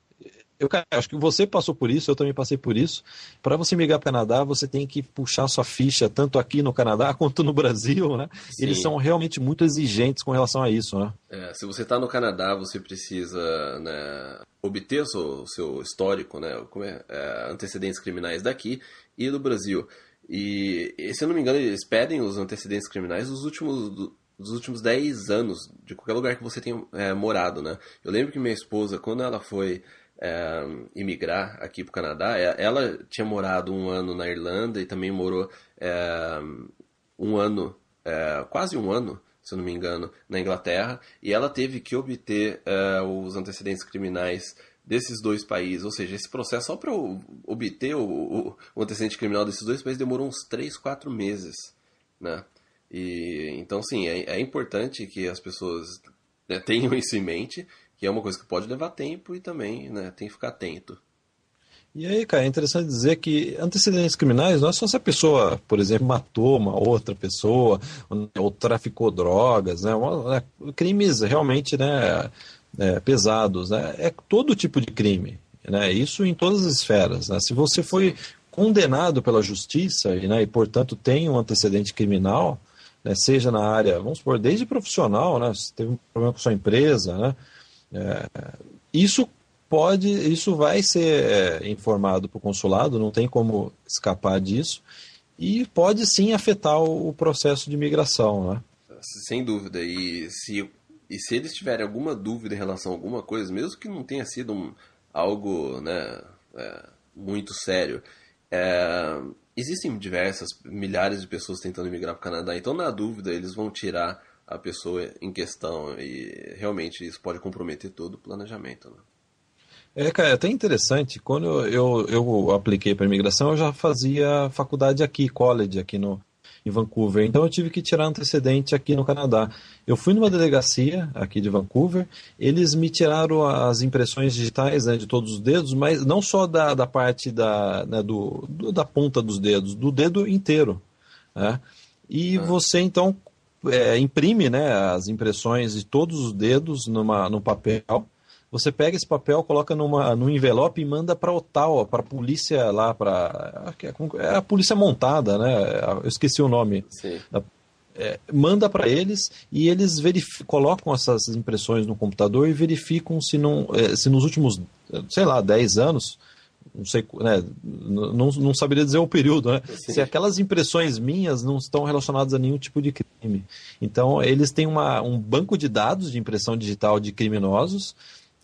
eu acho que você passou por isso, eu também passei por isso. Para você migrar para o Canadá, você tem que puxar sua ficha tanto aqui no Canadá quanto no Brasil, né? Sim. Eles são realmente muito exigentes com relação a isso, né? É, se você está no Canadá, você precisa né, obter o seu, seu, histórico, né? Como é, é, antecedentes criminais daqui e do Brasil. E, se eu não me engano, eles pedem os antecedentes criminais dos últimos, dos últimos 10 anos, de qualquer lugar que você tenha é, morado, né? Eu lembro que minha esposa, quando ela foi é, imigrar aqui para o Canadá. É, ela tinha morado um ano na Irlanda e também morou é, um ano, é, quase um ano, se eu não me engano, na Inglaterra. E ela teve que obter é, os antecedentes criminais desses dois países. Ou seja, esse processo só para obter o, o, antecedente criminal desses dois países demorou uns 3, 4 meses. Né? E, então, sim, é, é importante que as pessoas né, tenham isso em mente que é uma coisa que pode levar tempo e também né, tem que ficar atento. E aí, cara, é interessante dizer que antecedentes criminais não é só se a pessoa, por exemplo, matou uma outra pessoa ou traficou drogas, né? Né crimes realmente né, é, pesados, né? É todo tipo de crime, né? Isso em todas as esferas. Né? Se você foi condenado pela justiça e, né, e portanto, tem um antecedente criminal, né, seja na área, vamos supor, desde profissional, né? Se teve um problema com sua empresa, né? É, isso pode, isso vai ser é, informado para o consulado, não tem como escapar disso, e pode sim afetar o, o processo de migração, né? Sem dúvida, e se e se eles tiverem alguma dúvida em relação a alguma coisa, mesmo que não tenha sido um, algo né, é, muito sério, é, existem diversas, milhares de pessoas tentando migrar para o Canadá, então na dúvida eles vão tirar a pessoa em questão e realmente isso pode comprometer todo o planejamento. Né? É, cara, é até interessante. Quando eu, eu apliquei para imigração, eu já fazia faculdade aqui, college, aqui no, em Vancouver. Então eu tive que tirar antecedente aqui no Canadá. Eu fui numa delegacia aqui de Vancouver, eles me tiraram as impressões digitais né, de todos os dedos, mas não só da, da parte da, né, do, do, da ponta dos dedos, do dedo inteiro. Né? E ah. você então é, imprime né, as impressões de todos os dedos numa, no papel você pega esse papel, coloca numa, num envelope e manda para Ottawa, para a polícia lá, para. É, é a polícia montada, né? Eu esqueci o nome. Da, é, manda para eles e eles colocam essas impressões no computador e verificam se, não, é, se nos últimos, sei lá, 10 anos, não sei, né, não, não saberia dizer o período, né? Se aquelas impressões minhas não estão relacionadas a nenhum tipo de crime. Então, eles têm uma, um banco de dados de impressão digital de criminosos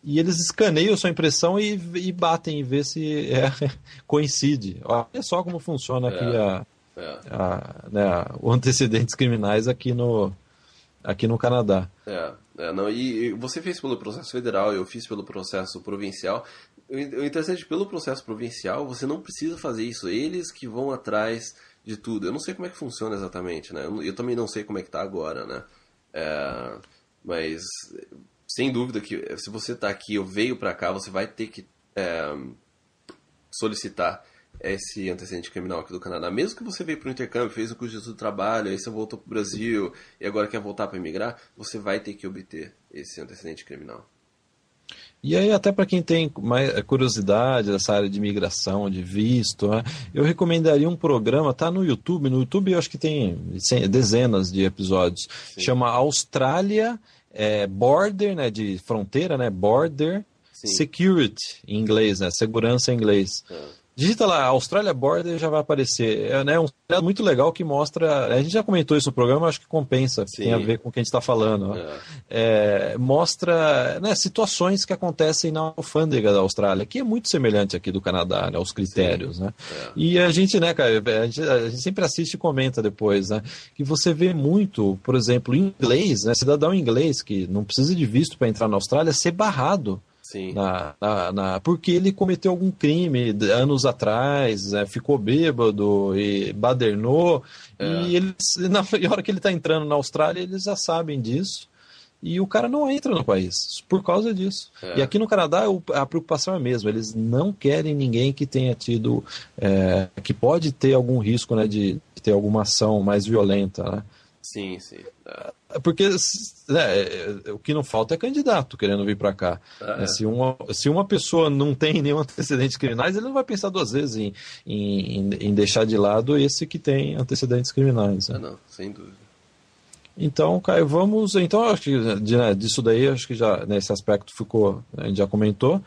e eles escaneiam sua impressão e, e batem e vê se é, coincide. Olha só como funciona aqui é, a, é. a, né, os antecedentes criminais aqui no, aqui no Canadá. É, é, não, e, e, você fez pelo processo federal, eu fiz pelo processo provincial. O interessante é pelo processo provincial, você não precisa fazer isso. Eles que vão atrás de tudo. Eu não sei como é que funciona exatamente, né? Eu, eu também não sei como é que tá agora, né? É, mas sem dúvida que eh, se você está aqui ou veio para cá, você vai ter que é, solicitar esse antecedente criminal aqui do Canadá. Mesmo que você veio para o intercâmbio, fez o curso de trabalho, aí você voltou para o Brasil e agora quer voltar para emigrar, você vai ter que obter esse antecedente criminal. E aí, até para quem tem mais eh, curiosidade dessa área de imigração, de visto, né, eu recomendaria um programa, tá no YouTube. No YouTube eu acho que tem dezenas de episódios. Sim. Chama Austrália é, border, né, de fronteira, né, border Sim. security em inglês, né, segurança em inglês. É. Digita lá, Austrália Border já vai aparecer. É né, um seriado muito legal que mostra. A gente já comentou isso no programa, acho que compensa, Sim. tem a ver com o que a gente está falando. É. É, mostra né, situações que acontecem na alfândega da Austrália, que é muito semelhante aqui do Canadá, né, os critérios. Né? É. E a gente, né, cara, a gente, a gente, sempre assiste e comenta depois, né? Que você vê muito, por exemplo, em inglês, né, cidadão inglês que não precisa de visto para entrar na Austrália, ser barrado Sim. Na, na, na, porque ele cometeu algum crime anos atrás, é, ficou bêbado e badernou. É. E eles, na, hora que ele está entrando na Austrália, eles já sabem disso. E o cara não entra no país por causa disso. É. E aqui no Canadá a preocupação é a mesma. Eles não querem ninguém que tenha tido, é, que pode ter algum risco né, de, de ter alguma ação mais violenta. Né? Sim, sim. É. é porque né, é, o que não falta é candidato querendo vir para cá. Ah, é. se, uma, se uma pessoa não tem nenhum antecedentes criminais, ele não vai pensar duas vezes em, em, em deixar de lado esse que tem antecedentes criminais. Né? Ah, não, sem dúvida. Então, Caio, vamos. Então, acho que né, disso daí, acho que já nesse aspecto ficou, a gente já comentou.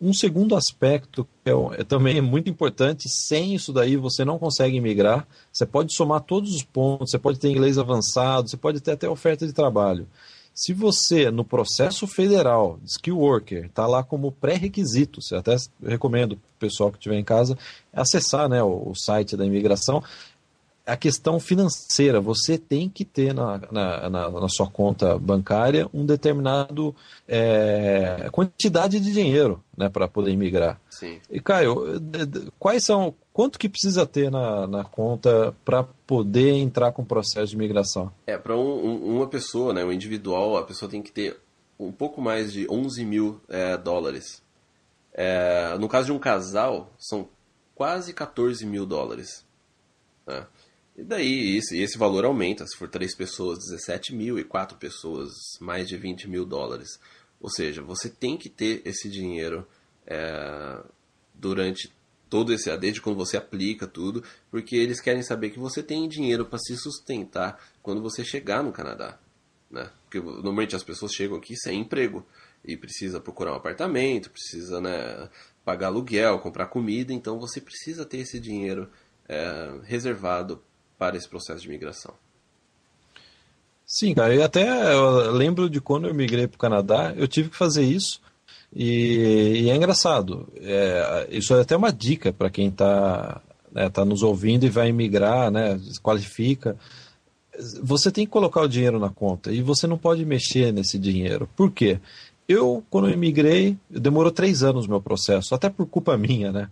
Um segundo aspecto que é, é, também muito importante, sem isso daí você não consegue migrar. Você pode somar todos os pontos, você pode ter inglês avançado, você pode ter até oferta de trabalho. Se você, no processo federal, skill worker, está lá como pré-requisito, até recomendo o pessoal que estiver em casa acessar né, o, o site da imigração, a questão financeira. Você tem que ter na, na, na, na sua conta bancária um determinado é, quantidade de dinheiro né, para poder imigrar. Sim. E Caio, quais são quanto que precisa ter na, na conta para poder entrar com o processo de imigração? É para um, um, uma pessoa, né, um individual, a pessoa tem que ter um pouco mais de 11 mil é, dólares. É, no caso de um casal, são quase 14 mil dólares. Né? E daí esse, esse valor aumenta, se for três pessoas, 17 mil, e quatro pessoas, mais de 20 mil dólares. Ou seja, você tem que ter esse dinheiro é, durante todo esse desde quando você aplica tudo, porque eles querem saber que você tem dinheiro para se sustentar quando você chegar no Canadá, né? Porque normalmente as pessoas chegam aqui sem emprego e precisa procurar um apartamento, precisa né, pagar aluguel, comprar comida, então você precisa ter esse dinheiro é, reservado para esse processo de migração. Sim, cara, e até eu lembro de quando eu migrei para o Canadá, eu tive que fazer isso e, e é engraçado. É, isso é até uma dica para quem está né, tá nos ouvindo e vai migrar, né, qualifica. Você tem que colocar o dinheiro na conta e você não pode mexer nesse dinheiro. Por quê? Eu, quando eu imigrei, demorou três anos o meu processo, até por culpa minha, né?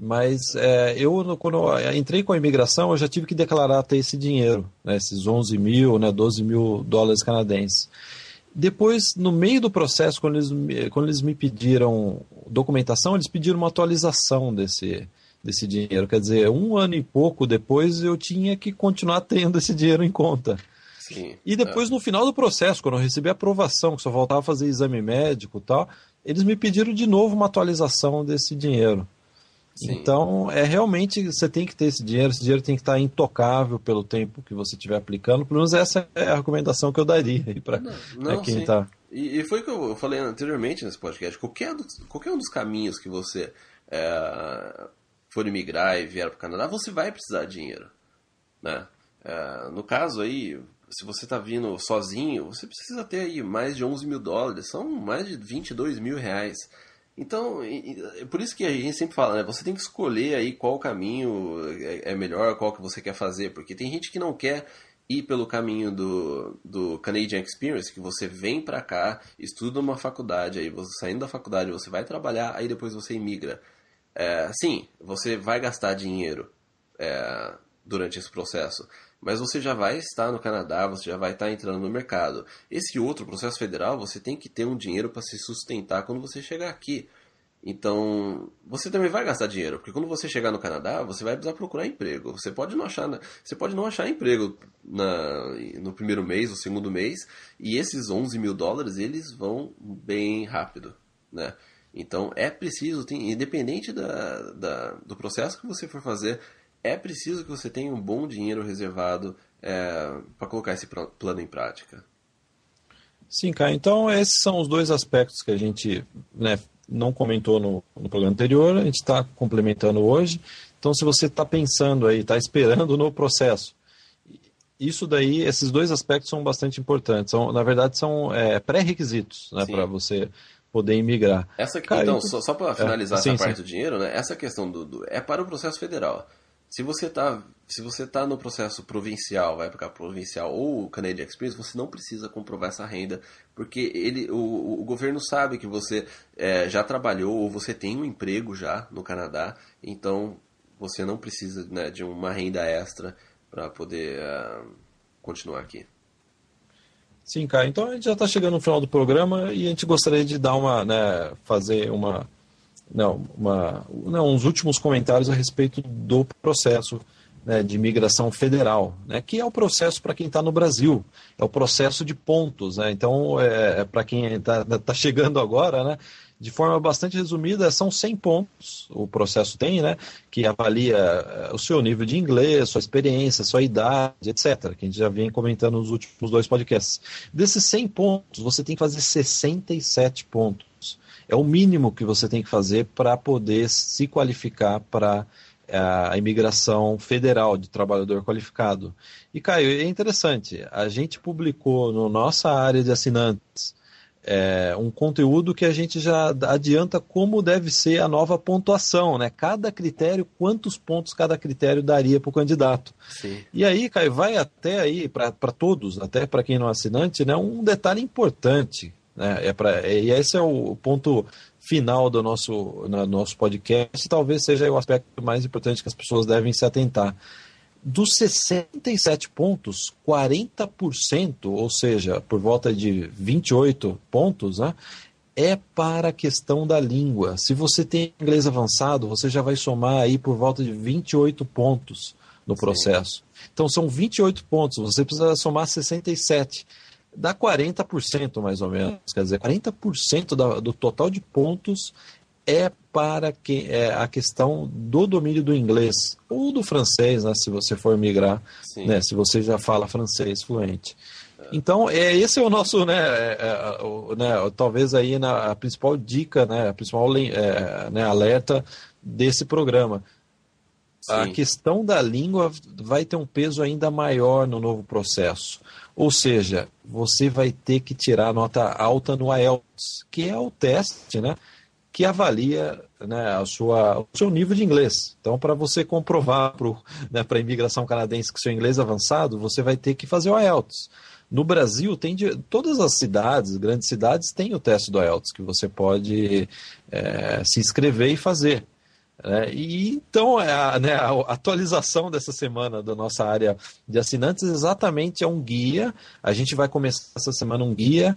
Mas é, eu, quando eu entrei com a imigração, eu já tive que declarar ter esse dinheiro, né, esses 11 mil, né, 12 mil dólares canadenses. Depois, no meio do processo, quando eles, quando eles me pediram documentação, eles pediram uma atualização desse, desse dinheiro. Quer dizer, um ano e pouco depois eu tinha que continuar tendo esse dinheiro em conta. Sim, e depois, é. no final do processo, quando eu recebi a aprovação, que só voltava a fazer exame médico e tal, eles me pediram de novo uma atualização desse dinheiro. Sim. Então, é realmente você tem que ter esse dinheiro, esse dinheiro tem que estar intocável pelo tempo que você estiver aplicando. Pelo menos essa é a recomendação que eu daria para quem está. E, e, foi o que eu falei anteriormente nesse podcast. Qualquer, qualquer um dos caminhos que você é, for imigrar e vier para o Canadá, você vai precisar de dinheiro. Né? É, no caso aí, se você está vindo sozinho, você precisa ter aí mais de 11 mil dólares, são mais de 22 mil reais. Então, é por isso que a gente sempre fala, né? Você tem que escolher aí qual caminho é, é melhor, qual que você quer fazer, porque tem gente que não quer ir pelo caminho do, do Canadian Experience, que você vem para cá, estuda uma faculdade, aí você saindo da faculdade, você vai trabalhar, aí depois você imigra. É, sim, você vai gastar dinheiro é, durante esse processo, mas você já vai estar no Canadá, você já vai estar entrando no mercado. Esse outro processo federal, você tem que ter um dinheiro para se sustentar quando você chegar aqui. Então, você também vai gastar dinheiro, porque quando você chegar no Canadá, você vai precisar procurar emprego. Você pode não achar, você pode não achar emprego na, no primeiro mês, no segundo mês, e esses 11 mil dólares, eles vão bem rápido, né? Então, é preciso, tem, independente da, da, do processo que você for fazer, é preciso que você tenha um bom dinheiro reservado é, para colocar esse plano em prática. Sim, cara. Então, esses são os dois aspectos que a gente né, não comentou no, no programa anterior, a gente está complementando hoje. Então, se você está pensando aí, está esperando no processo, isso daí, esses dois aspectos são bastante importantes. São, na verdade, são é, pré-requisitos né, para você poder imigrar. Essa, Cara, então, só, só para finalizar é, essa sim, parte sim. do dinheiro, né, essa questão do, do, é para o processo federal. Se você está se você tá no processo provincial, vai para provincial ou Canadian Experience, você não precisa comprovar essa renda, porque ele, o, o governo sabe que você é, já trabalhou ou você tem um emprego já no Canadá, então você não precisa né, de uma renda extra para poder uh, continuar aqui. Sim, cara. Então a gente já está chegando no final do programa e a gente gostaria de dar uma, né, fazer uma não, uma, não, uns últimos comentários a respeito do processo né, de imigração federal, né, que é o processo para quem está no Brasil, é o processo de pontos. Né, então, é, é para quem está tá chegando agora, né, de forma bastante resumida, são 100 pontos o processo tem, né, que avalia é, o seu nível de inglês, sua experiência, sua idade, etc., que a gente já vem comentando nos últimos dois podcasts. Desses 100 pontos, você tem que fazer 67 pontos é o mínimo que você tem que fazer para poder se qualificar para é, a imigração federal de trabalhador qualificado. E, Caio, é interessante, a gente publicou no nossa área de assinantes é, um conteúdo que a gente já adianta como deve ser a nova pontuação, né? Cada critério, quantos pontos cada critério daria para o candidato. Sim. E aí, Caio, vai até aí, para todos, até para quem não é assinante, né, um detalhe importante né? É pra, e esse é o ponto final do nosso, no nosso podcast, talvez seja o aspecto mais importante que as pessoas devem se atentar. Dos 67 pontos, 40%, ou seja, por volta de 28 pontos, né, é para a questão da língua. Se você tem inglês avançado, você já vai somar aí por volta de 28 pontos no processo. Sim. Então são 28 pontos, você precisa somar 67 dá 40% mais ou menos. Quer dizer, 40% da, do total de pontos é para que, é a questão do domínio do inglês ou do francês, né, se você for migrar, né, se você já fala francês fluente. Então, é, esse é o nosso, né, é, é, o, né talvez aí na, a principal dica, né, a principal é, né, alerta desse programa. Sim. A questão da língua vai ter um peso ainda maior no novo processo. Ou seja, você vai ter que tirar nota alta no IELTS, que é o teste, né? Que avalia né, a sua, o seu nível de inglês. Então, para você comprovar para né, a imigração canadense que seu inglês é avançado, você vai ter que fazer o IELTS. No Brasil, tem de, todas as cidades, grandes cidades, têm o teste do IELTS, que você pode é, se inscrever e fazer. É, e então a, né, a, atualização dessa semana da nossa área de assinantes exatamente é um guia. A gente vai começar essa semana um guia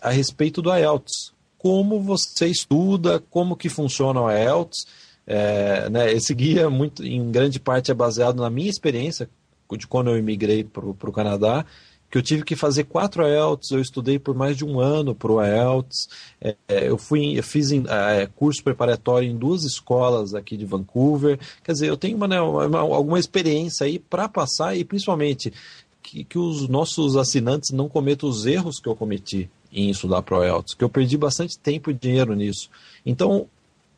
a respeito do IELTS. Como você estuda, como que funciona o IELTS. É, né, esse guia, muito, em grande parte, é baseado na minha experiência de quando eu imigrei para o Canadá que eu tive que fazer quatro IELTS, eu estudei por mais de um ano para o IELTS, é, é, eu, fui, eu fiz é, curso preparatório em duas escolas aqui de Vancouver, quer dizer, eu tenho uma, né, uma alguma experiência aí para passar e principalmente que, que, os nossos assinantes não cometam os erros que eu cometi em estudar para o IELTS, que eu perdi bastante tempo e dinheiro nisso. Então,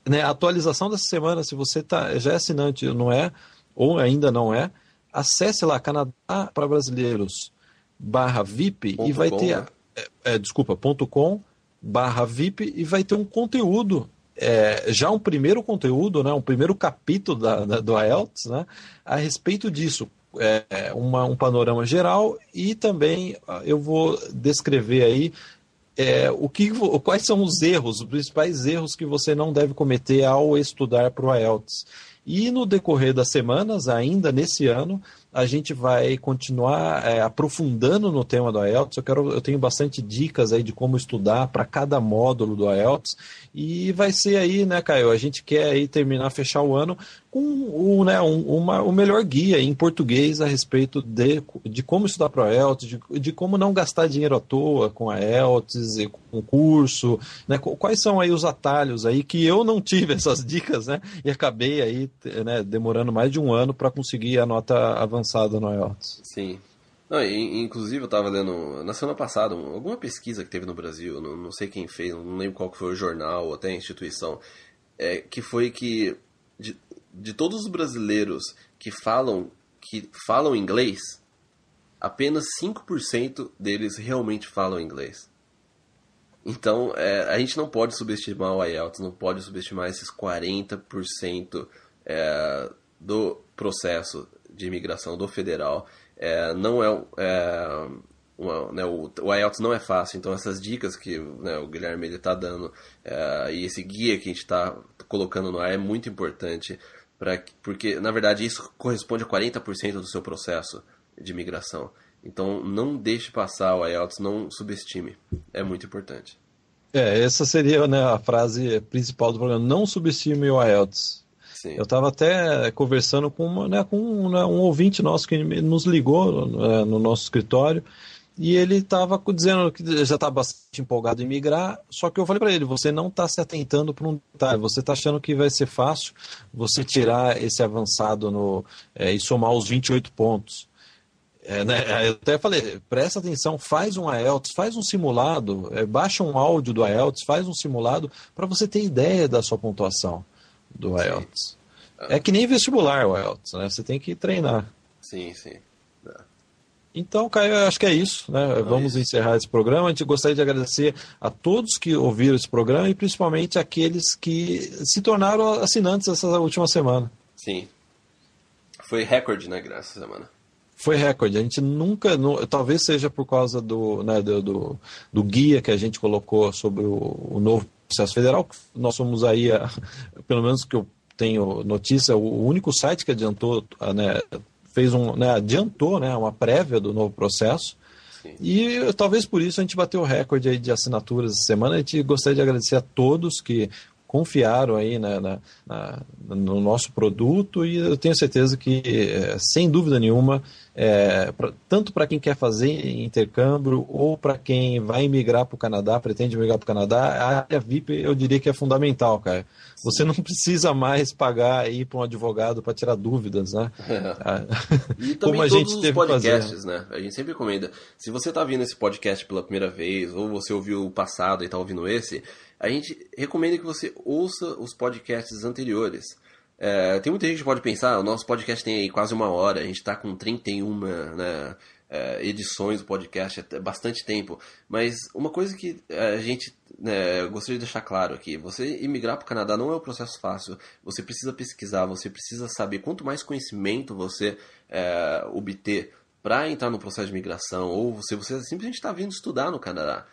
né, a atualização dessa semana, se você tá, já é assinante, não é, ou ainda não é, acesse lá Canadá para Brasileiros barra VIP ponto e vai com, ter. Né? É, é, desculpa, ponto com barra VIP e vai ter um conteúdo. É, já um primeiro conteúdo, né, um primeiro capítulo da, da do IELTS, né, a respeito disso, é, uma, um panorama geral e também eu vou descrever aí é, o que, quais são os erros, os principais erros que você não deve cometer ao estudar para o IELTS. E no decorrer das semanas, ainda nesse ano, a gente vai continuar é, aprofundando no tema do IELTS. Eu, quero, eu tenho bastante dicas aí de como estudar para cada módulo do IELTS. E vai ser aí, né, Caio? A gente quer aí terminar, fechar o ano com o, né, um, uma, o melhor guia em português a respeito de, de como estudar para o IELTS, de, de como não gastar dinheiro à toa com a IELTS, e com curso, né? Quais são aí os atalhos aí que eu não tive essas dicas, né? E acabei aí né, demorando mais de um ano para conseguir a nota avançada no IELTS. Sim. Não, inclusive eu estava lendo na semana passada alguma pesquisa que teve no Brasil, não, não sei quem fez, não lembro qual foi o jornal ou até a instituição, é, que foi que de, de todos os brasileiros que falam que falam inglês, apenas 5% deles realmente falam inglês. Então, é, a gente não pode subestimar o IELTS, não pode subestimar esses 40% é, do processo de imigração do federal é, não é, é uma, né, o, o IELTS não é fácil, então essas dicas que né, o Guilherme está dando é, e esse guia que a gente está colocando no ar é muito importante, pra, porque na verdade isso corresponde a 40% do seu processo de imigração. Então não deixe passar o IELTS, não subestime, é muito importante. É, essa seria né, a frase principal do programa, não subestime o IELTS. Sim. Eu estava até conversando com, uma, né, com um, né, um, ouvinte nosso que nos ligou né, no nosso escritório e ele estava dizendo que já está bastante empolgado em migrar, só que eu falei para ele, você não está se atentando para um detalhe, você está achando que vai ser fácil você tirar esse avançado no, é, e somar os 28 pontos. É, né, eu até falei, presta atenção, faz um IELTS, faz um simulado, é, baixa um áudio do IELTS, faz um simulado para você ter ideia da sua pontuação do. IELTS. É que nem vestibular o IELTS, né? Você tem que treinar. Sim, sim. É. Então, Caio, acho que é isso. Né? Vamos isso. encerrar esse programa. A gente gostaria de agradecer a todos que ouviram esse programa e principalmente aqueles que se tornaram assinantes essa última semana. Sim. Foi recorde, né, essa semana. Foi recorde. A gente nunca, talvez seja por causa do, né, do, do, do, guia que a gente colocou sobre o, o novo processo federal. Nós somos aí, a, pelo menos que eu tenho notícia, o único site que adiantou, né, fez um, né, adiantou né, uma prévia do novo processo. Sim. E talvez por isso a gente bateu o recorde aí de assinaturas essa semana. A gente gostaria de agradecer a todos que confiaram aí na, na, na, no nosso produto e eu tenho certeza que, é, sem dúvida nenhuma, é, pra, tanto para quem quer fazer intercâmbio ou para quem vai migrar para o Canadá, pretende migrar para o Canadá, a área VIP eu diria que é fundamental, cara. Você não precisa mais pagar aí para um advogado para tirar dúvidas, né? e também Como a todos gente os podcasts, né? A gente sempre recomenda. Se você está vindo esse podcast pela primeira vez ou você ouviu o passado e está ouvindo esse, a gente recomenda que você ouça os podcasts anteriores. É, tem muita gente que pode pensar, o nosso podcast tem aí quase uma hora, a gente está com 31 né, é, edições do podcast, é bastante tempo. Mas uma coisa que é, a gente né, gostaria de deixar claro aqui: você imigrar para o Canadá não é um processo fácil. Você precisa pesquisar, você precisa saber. Quanto mais conhecimento você é, obter para entrar no processo de migração, ou se você, você simplesmente está vindo estudar no Canadá,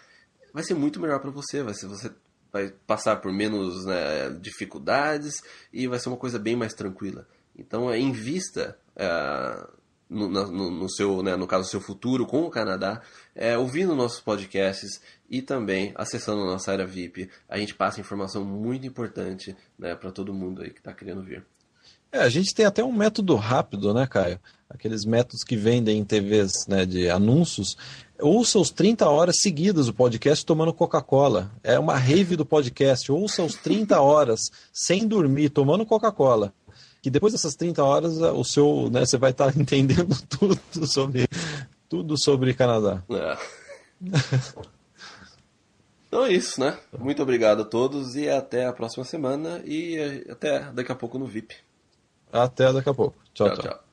vai ser muito melhor para você. Vai ser, você vai passar por menos né, dificuldades e vai ser uma coisa bem mais tranquila. Então, é, invista é, no, no, no, seu, né, no caso, seu futuro com o Canadá, é, ouvindo nossos podcasts e também acessando a nossa área VIP. A gente passa informação muito importante né, para todo mundo aí que está querendo vir. É, a gente tem até um método rápido, né, Caio? Aqueles métodos que vendem em TVs né, de anúncios. Ouça os 30 horas seguidas o podcast tomando Coca-Cola. É uma rave do podcast. Ouça os 30 horas sem dormir, tomando Coca-Cola. Que depois dessas 30 horas o seu, né, você vai estar entendendo tudo sobre tudo sobre Canadá. É. então é isso, né? Muito obrigado a todos e até a próxima semana e até daqui a pouco no VIP. Até daqui a pouco. tchau. tchau. tchau.